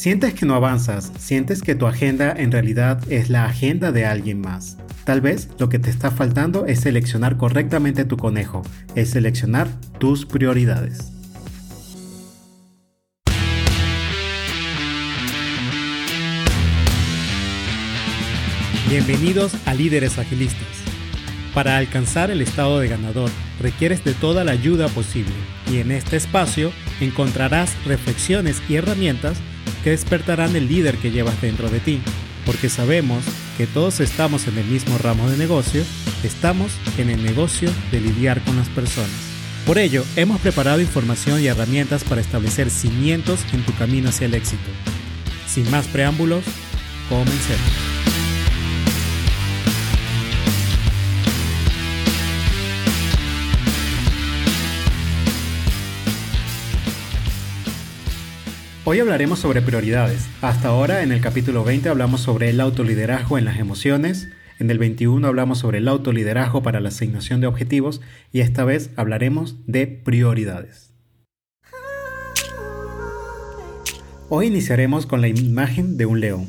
Sientes que no avanzas, sientes que tu agenda en realidad es la agenda de alguien más. Tal vez lo que te está faltando es seleccionar correctamente tu conejo, es seleccionar tus prioridades. Bienvenidos a Líderes Agilistas. Para alcanzar el estado de ganador requieres de toda la ayuda posible y en este espacio encontrarás reflexiones y herramientas que despertarán el líder que llevas dentro de ti, porque sabemos que todos estamos en el mismo ramo de negocio, estamos en el negocio de lidiar con las personas. Por ello, hemos preparado información y herramientas para establecer cimientos en tu camino hacia el éxito. Sin más preámbulos, comencemos. Hoy hablaremos sobre prioridades. Hasta ahora en el capítulo 20 hablamos sobre el autoliderazgo en las emociones, en el 21 hablamos sobre el autoliderazgo para la asignación de objetivos y esta vez hablaremos de prioridades. Hoy iniciaremos con la imagen de un león.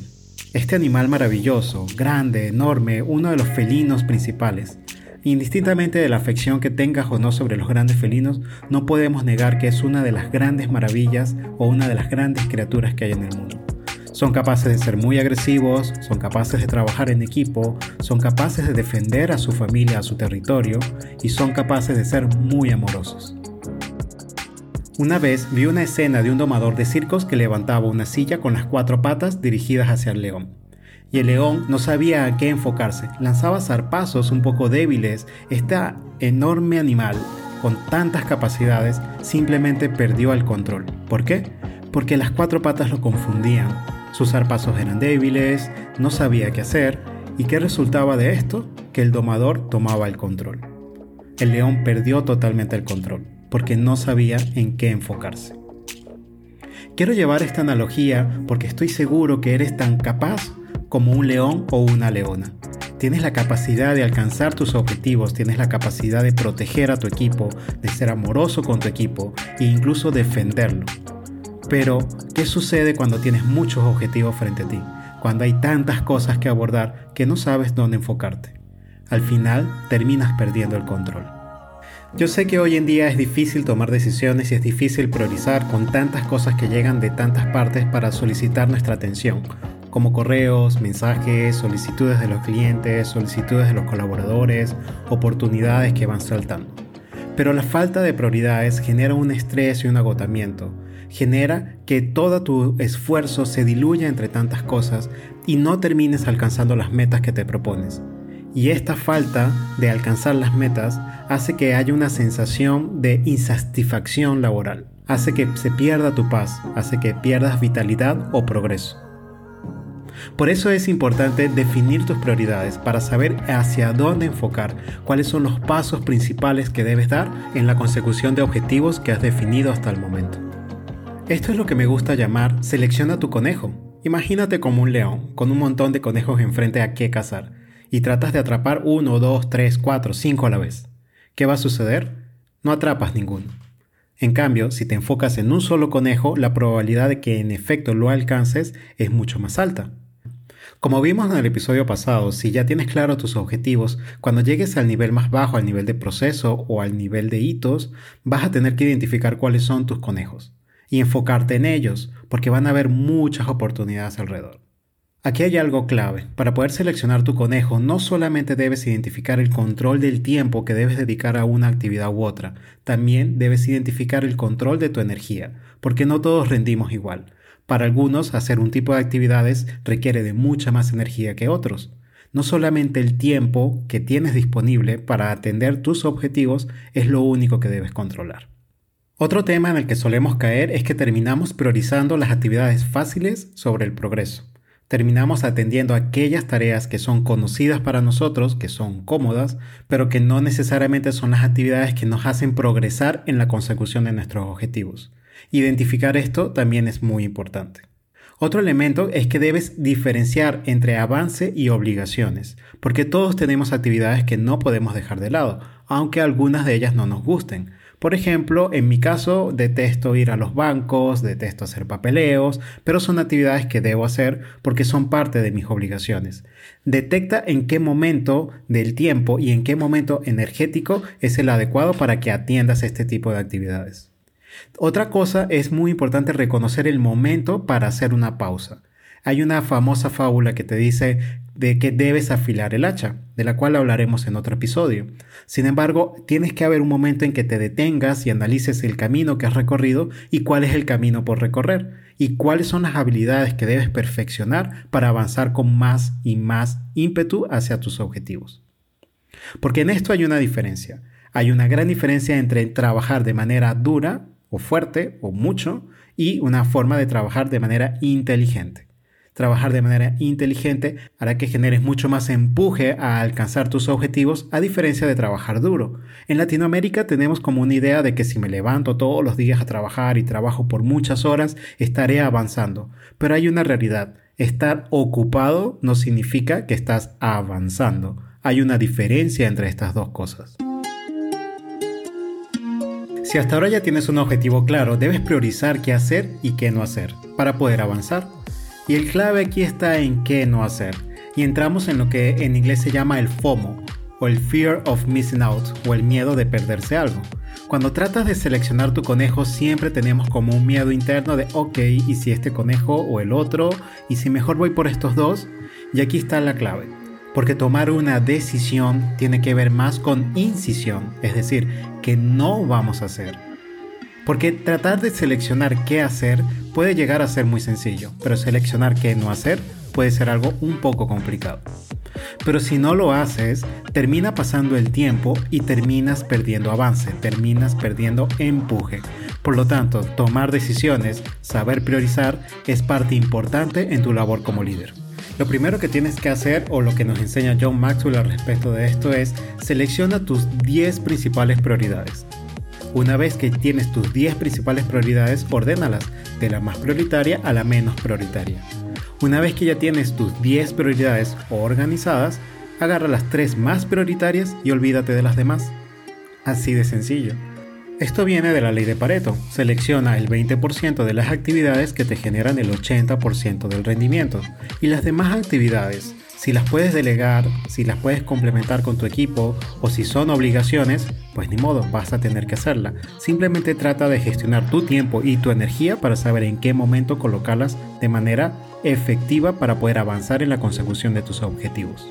Este animal maravilloso, grande, enorme, uno de los felinos principales. Indistintamente de la afección que tengas o no sobre los grandes felinos, no podemos negar que es una de las grandes maravillas o una de las grandes criaturas que hay en el mundo. Son capaces de ser muy agresivos, son capaces de trabajar en equipo, son capaces de defender a su familia, a su territorio y son capaces de ser muy amorosos. Una vez vi una escena de un domador de circos que levantaba una silla con las cuatro patas dirigidas hacia el león y el león no sabía a qué enfocarse. Lanzaba zarpazos un poco débiles. Este enorme animal, con tantas capacidades, simplemente perdió el control. ¿Por qué? Porque las cuatro patas lo confundían. Sus zarpazos eran débiles, no sabía qué hacer. ¿Y qué resultaba de esto? Que el domador tomaba el control. El león perdió totalmente el control, porque no sabía en qué enfocarse. Quiero llevar esta analogía porque estoy seguro que eres tan capaz como un león o una leona. Tienes la capacidad de alcanzar tus objetivos, tienes la capacidad de proteger a tu equipo, de ser amoroso con tu equipo e incluso defenderlo. Pero, ¿qué sucede cuando tienes muchos objetivos frente a ti? Cuando hay tantas cosas que abordar que no sabes dónde enfocarte. Al final terminas perdiendo el control. Yo sé que hoy en día es difícil tomar decisiones y es difícil priorizar con tantas cosas que llegan de tantas partes para solicitar nuestra atención como correos, mensajes, solicitudes de los clientes, solicitudes de los colaboradores, oportunidades que van saltando. Pero la falta de prioridades genera un estrés y un agotamiento. Genera que todo tu esfuerzo se diluya entre tantas cosas y no termines alcanzando las metas que te propones. Y esta falta de alcanzar las metas hace que haya una sensación de insatisfacción laboral. Hace que se pierda tu paz, hace que pierdas vitalidad o progreso. Por eso es importante definir tus prioridades para saber hacia dónde enfocar, cuáles son los pasos principales que debes dar en la consecución de objetivos que has definido hasta el momento. Esto es lo que me gusta llamar selecciona tu conejo. Imagínate como un león, con un montón de conejos enfrente a qué cazar, y tratas de atrapar uno, dos, tres, cuatro, cinco a la vez. ¿Qué va a suceder? No atrapas ninguno. En cambio, si te enfocas en un solo conejo, la probabilidad de que en efecto lo alcances es mucho más alta. Como vimos en el episodio pasado, si ya tienes claro tus objetivos, cuando llegues al nivel más bajo, al nivel de proceso o al nivel de hitos, vas a tener que identificar cuáles son tus conejos y enfocarte en ellos, porque van a haber muchas oportunidades alrededor. Aquí hay algo clave. Para poder seleccionar tu conejo, no solamente debes identificar el control del tiempo que debes dedicar a una actividad u otra, también debes identificar el control de tu energía, porque no todos rendimos igual. Para algunos, hacer un tipo de actividades requiere de mucha más energía que otros. No solamente el tiempo que tienes disponible para atender tus objetivos es lo único que debes controlar. Otro tema en el que solemos caer es que terminamos priorizando las actividades fáciles sobre el progreso. Terminamos atendiendo aquellas tareas que son conocidas para nosotros, que son cómodas, pero que no necesariamente son las actividades que nos hacen progresar en la consecución de nuestros objetivos. Identificar esto también es muy importante. Otro elemento es que debes diferenciar entre avance y obligaciones, porque todos tenemos actividades que no podemos dejar de lado, aunque algunas de ellas no nos gusten. Por ejemplo, en mi caso, detesto ir a los bancos, detesto hacer papeleos, pero son actividades que debo hacer porque son parte de mis obligaciones. Detecta en qué momento del tiempo y en qué momento energético es el adecuado para que atiendas este tipo de actividades. Otra cosa es muy importante reconocer el momento para hacer una pausa. Hay una famosa fábula que te dice de que debes afilar el hacha, de la cual hablaremos en otro episodio. Sin embargo, tienes que haber un momento en que te detengas y analices el camino que has recorrido y cuál es el camino por recorrer y cuáles son las habilidades que debes perfeccionar para avanzar con más y más ímpetu hacia tus objetivos. Porque en esto hay una diferencia. Hay una gran diferencia entre trabajar de manera dura o fuerte o mucho y una forma de trabajar de manera inteligente. Trabajar de manera inteligente hará que generes mucho más empuje a alcanzar tus objetivos a diferencia de trabajar duro. En Latinoamérica tenemos como una idea de que si me levanto todos los días a trabajar y trabajo por muchas horas, estaré avanzando. Pero hay una realidad. Estar ocupado no significa que estás avanzando. Hay una diferencia entre estas dos cosas. Si hasta ahora ya tienes un objetivo claro, debes priorizar qué hacer y qué no hacer para poder avanzar. Y el clave aquí está en qué no hacer. Y entramos en lo que en inglés se llama el FOMO, o el Fear of Missing Out, o el miedo de perderse algo. Cuando tratas de seleccionar tu conejo siempre tenemos como un miedo interno de, ok, ¿y si este conejo o el otro? ¿Y si mejor voy por estos dos? Y aquí está la clave. Porque tomar una decisión tiene que ver más con incisión, es decir, que no vamos a hacer. Porque tratar de seleccionar qué hacer puede llegar a ser muy sencillo, pero seleccionar qué no hacer puede ser algo un poco complicado. Pero si no lo haces, termina pasando el tiempo y terminas perdiendo avance, terminas perdiendo empuje. Por lo tanto, tomar decisiones, saber priorizar, es parte importante en tu labor como líder. Lo primero que tienes que hacer, o lo que nos enseña John Maxwell al respecto de esto, es selecciona tus 10 principales prioridades. Una vez que tienes tus 10 principales prioridades, ordénalas de la más prioritaria a la menos prioritaria. Una vez que ya tienes tus 10 prioridades organizadas, agarra las 3 más prioritarias y olvídate de las demás. Así de sencillo. Esto viene de la ley de Pareto. Selecciona el 20% de las actividades que te generan el 80% del rendimiento. Y las demás actividades, si las puedes delegar, si las puedes complementar con tu equipo o si son obligaciones, pues ni modo, vas a tener que hacerla. Simplemente trata de gestionar tu tiempo y tu energía para saber en qué momento colocarlas de manera efectiva para poder avanzar en la consecución de tus objetivos.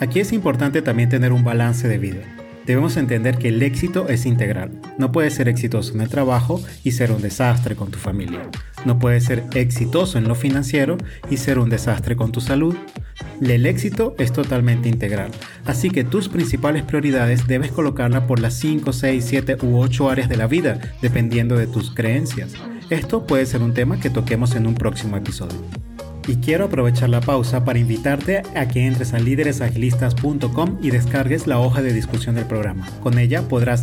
Aquí es importante también tener un balance de vida. Debemos entender que el éxito es integral. No puedes ser exitoso en el trabajo y ser un desastre con tu familia. No puedes ser exitoso en lo financiero y ser un desastre con tu salud. El éxito es totalmente integral, así que tus principales prioridades debes colocarlas por las 5, 6, 7 u 8 áreas de la vida, dependiendo de tus creencias. Esto puede ser un tema que toquemos en un próximo episodio. Y quiero aprovechar la pausa para invitarte a que entres a líderesagilistas.com y descargues la hoja de discusión del programa. Con ella podrás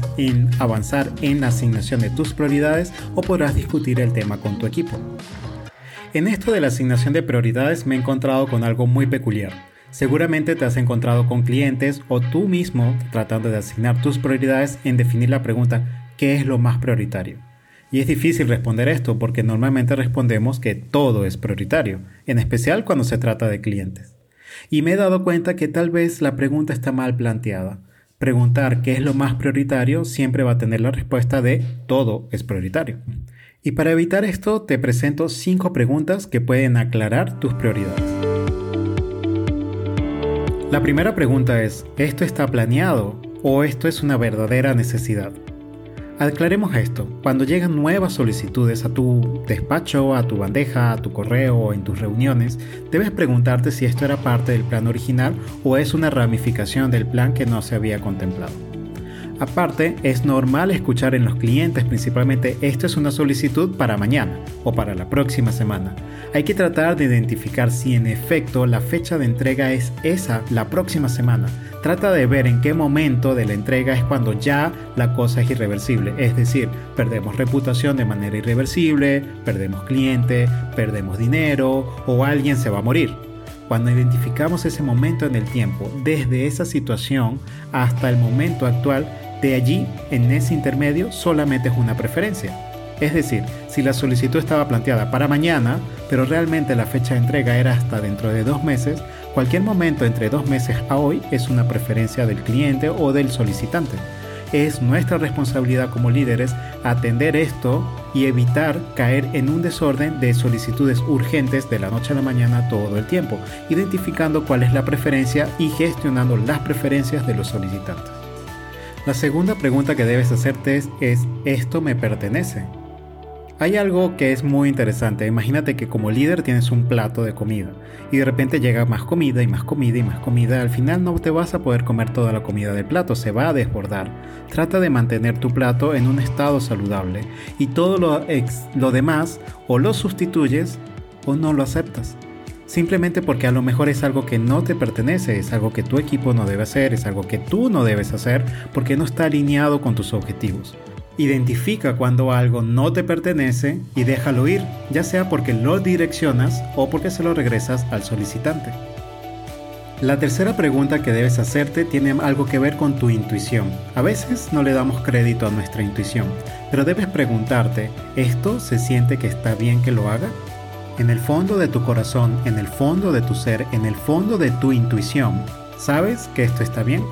avanzar en la asignación de tus prioridades o podrás discutir el tema con tu equipo. En esto de la asignación de prioridades me he encontrado con algo muy peculiar. Seguramente te has encontrado con clientes o tú mismo tratando de asignar tus prioridades en definir la pregunta ¿qué es lo más prioritario? Y es difícil responder esto porque normalmente respondemos que todo es prioritario, en especial cuando se trata de clientes. Y me he dado cuenta que tal vez la pregunta está mal planteada. Preguntar qué es lo más prioritario siempre va a tener la respuesta de todo es prioritario. Y para evitar esto te presento 5 preguntas que pueden aclarar tus prioridades. La primera pregunta es, ¿esto está planeado o esto es una verdadera necesidad? Aclaremos esto. Cuando llegan nuevas solicitudes a tu despacho, a tu bandeja, a tu correo o en tus reuniones, debes preguntarte si esto era parte del plan original o es una ramificación del plan que no se había contemplado. Aparte, es normal escuchar en los clientes principalmente esto es una solicitud para mañana o para la próxima semana. Hay que tratar de identificar si en efecto la fecha de entrega es esa la próxima semana Trata de ver en qué momento de la entrega es cuando ya la cosa es irreversible. Es decir, perdemos reputación de manera irreversible, perdemos cliente, perdemos dinero o alguien se va a morir. Cuando identificamos ese momento en el tiempo, desde esa situación hasta el momento actual, De allí, en ese intermedio, solamente es una preferencia. Es decir, si la solicitud estaba planteada para mañana, pero realmente la fecha de entrega era hasta dentro de dos meses, cualquier momento entre dos meses a hoy es una preferencia del cliente o del solicitante. Es nuestra responsabilidad como líderes atender esto y evitar caer en un desorden de solicitudes urgentes de la noche a la mañana todo el tiempo, identificando cuál es la preferencia y gestionando las preferencias de los solicitantes. La segunda pregunta que debes hacerte es, ¿esto me pertenece? Hay algo que es muy interesante. Imagínate que como líder tienes un plato de comida y de repente llega más comida y más comida y más comida. Al final no te vas a poder comer toda la comida del plato, se va a desbordar. Trata de mantener tu plato en un estado saludable y todo lo, demás o lo sustituyes o no lo aceptas. Simplemente porque a lo mejor es algo que no te pertenece, es algo que tu equipo no debe hacer, es algo que tú no debes hacer porque no está alineado con tus objetivos. Identifica cuando algo no te pertenece y déjalo ir, ya sea porque lo direccionas o porque se lo regresas al solicitante. La tercera pregunta que debes hacerte tiene algo que ver con tu intuición. A veces no le damos crédito a nuestra intuición, pero debes preguntarte, ¿esto se siente que está bien que lo haga? En el fondo de tu corazón, en el fondo de tu ser, en el fondo de tu intuición, ¿sabes que esto está bien?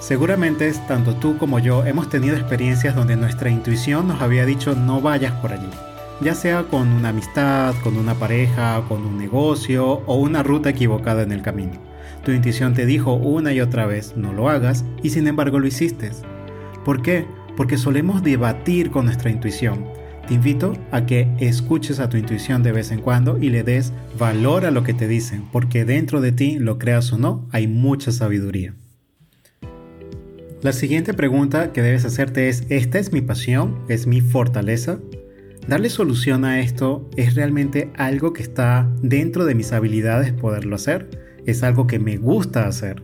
Seguramente tanto tú como yo hemos tenido experiencias donde nuestra intuición nos había dicho no vayas por allí, ya sea con una amistad, con una pareja, con un negocio o una ruta equivocada en el camino. Tu intuición te dijo una y otra vez no lo hagas y sin embargo lo hiciste. ¿Por qué? Porque solemos debatir con nuestra intuición. Te invito a que escuches a tu intuición de vez en cuando y le des valor a lo que te dicen, porque dentro de ti, lo creas o no, hay mucha sabiduría. La siguiente pregunta que debes hacerte es, ¿esta es mi pasión? ¿Es mi fortaleza? Darle solución a esto es realmente algo que está dentro de mis habilidades poderlo hacer. Es algo que me gusta hacer.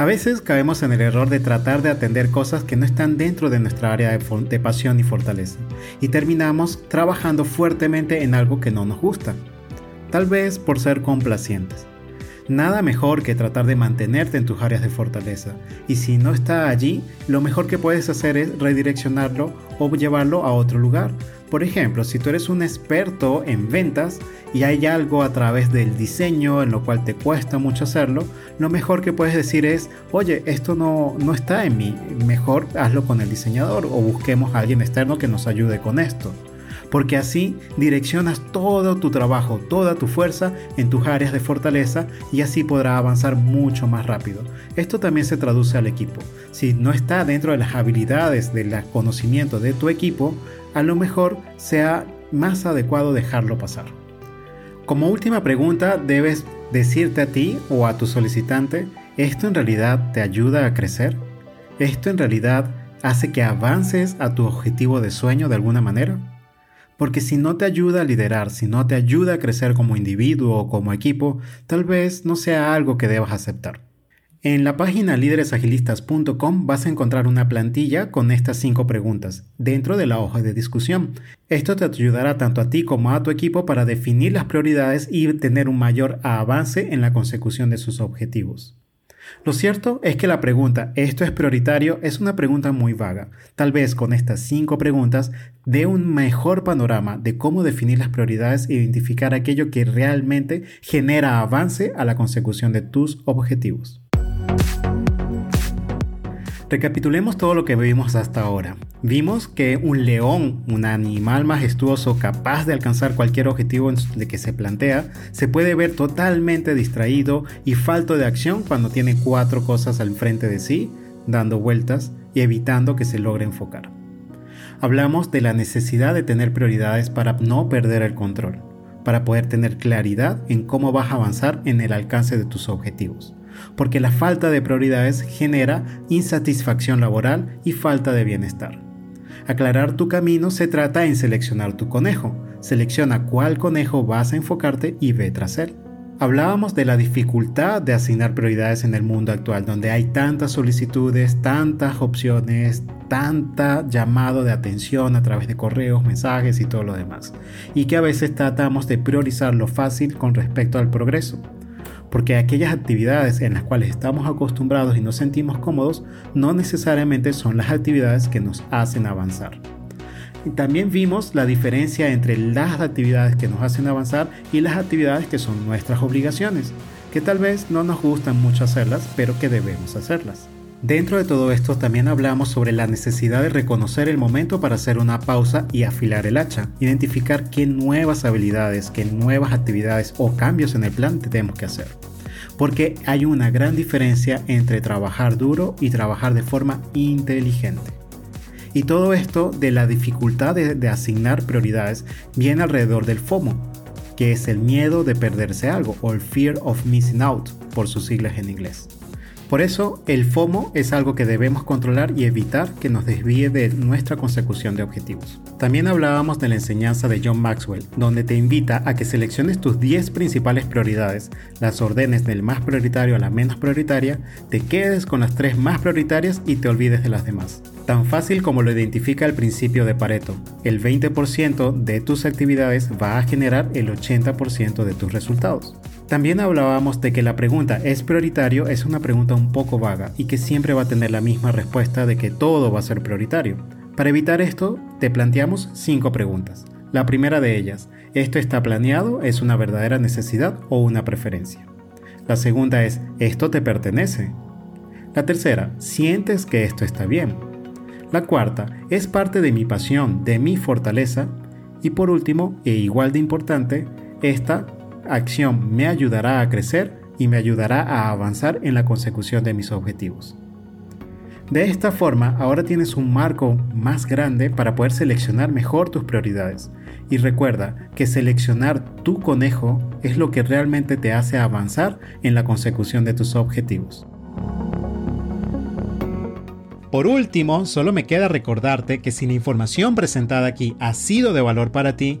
A veces caemos en el error de tratar de atender cosas que no están dentro de nuestra área de, pasión y fortaleza y terminamos trabajando fuertemente en algo que no nos gusta, tal vez por ser complacientes. Nada mejor que tratar de mantenerte en tus áreas de fortaleza. Y si no está allí, lo mejor que puedes hacer es redireccionarlo o llevarlo a otro lugar. Por ejemplo, si tú eres un experto en ventas y hay algo a través del diseño en lo cual te cuesta mucho hacerlo, lo mejor que puedes decir es, oye, esto no, no está en mí, mejor hazlo con el diseñador o busquemos a alguien externo que nos ayude con esto porque así direccionas todo tu trabajo, toda tu fuerza en tus áreas de fortaleza y así podrás avanzar mucho más rápido. Esto también se traduce al equipo. Si no está dentro de las habilidades del conocimiento de tu equipo, a lo mejor sea más adecuado dejarlo pasar. Como última pregunta, debes decirte a ti o a tu solicitante, ¿esto en realidad te ayuda a crecer? ¿Esto en realidad hace que avances a tu objetivo de sueño de alguna manera? Porque si no te ayuda a liderar, si no te ayuda a crecer como individuo o como equipo, tal vez no sea algo que debas aceptar. En la página líderesagilistas.com vas a encontrar una plantilla con estas cinco preguntas dentro de la hoja de discusión. Esto te ayudará tanto a ti como a tu equipo para definir las prioridades y tener un mayor avance en la consecución de sus objetivos. Lo cierto es que la pregunta ¿esto es prioritario? es una pregunta muy vaga. Tal vez con estas cinco preguntas dé un mejor panorama de cómo definir las prioridades e identificar aquello que realmente genera avance a la consecución de tus objetivos. Recapitulemos todo lo que vimos hasta ahora. Vimos que un león, un animal majestuoso capaz de alcanzar cualquier objetivo de que se plantea, se puede ver totalmente distraído y falto de acción cuando tiene cuatro cosas al frente de sí, dando vueltas y evitando que se logre enfocar. Hablamos de la necesidad de tener prioridades para no perder el control, para poder tener claridad en cómo vas a avanzar en el alcance de tus objetivos porque la falta de prioridades genera insatisfacción laboral y falta de bienestar. Aclarar tu camino se trata en seleccionar tu conejo. Selecciona cuál conejo vas a enfocarte y ve tras él. Hablábamos de la dificultad de asignar prioridades en el mundo actual, donde hay tantas solicitudes, tantas opciones, tanta llamado de atención a través de correos, mensajes y todo lo demás, y que a veces tratamos de priorizar lo fácil con respecto al progreso. Porque aquellas actividades en las cuales estamos acostumbrados y nos sentimos cómodos no necesariamente son las actividades que nos hacen avanzar. Y también vimos la diferencia entre las actividades que nos hacen avanzar y las actividades que son nuestras obligaciones, que tal vez no nos gustan mucho hacerlas, pero que debemos hacerlas. Dentro de todo esto también hablamos sobre la necesidad de reconocer el momento para hacer una pausa y afilar el hacha, identificar qué nuevas habilidades, qué nuevas actividades o cambios en el plan tenemos que hacer. Porque hay una gran diferencia entre trabajar duro y trabajar de forma inteligente. Y todo esto de la dificultad de, asignar prioridades viene alrededor del FOMO, que es el miedo de perderse algo o el fear of missing out por sus siglas en inglés. Por eso, el FOMO es algo que debemos controlar y evitar que nos desvíe de nuestra consecución de objetivos. También hablábamos de la enseñanza de John Maxwell, donde te invita a que selecciones tus 10 principales prioridades, las ordenes del más prioritario a la menos prioritaria, te quedes con las 3 más prioritarias y te olvides de las demás. Tan fácil como lo identifica el principio de Pareto, el 20% de tus actividades va a generar el 80% de tus resultados. También hablábamos de que la pregunta ¿es prioritario? es una pregunta un poco vaga y que siempre va a tener la misma respuesta de que todo va a ser prioritario. Para evitar esto, te planteamos cinco preguntas. La primera de ellas, ¿esto está planeado? ¿Es una verdadera necesidad o una preferencia? La segunda es, ¿esto te pertenece? La tercera, ¿sientes que esto está bien? La cuarta, ¿es parte de mi pasión, de mi fortaleza? Y por último, e igual de importante, esta acción me ayudará a crecer y me ayudará a avanzar en la consecución de mis objetivos. De esta forma, ahora tienes un marco más grande para poder seleccionar mejor tus prioridades. Y recuerda que seleccionar tu conejo es lo que realmente te hace avanzar en la consecución de tus objetivos. Por último, solo me queda recordarte que si la información presentada aquí ha sido de valor para ti,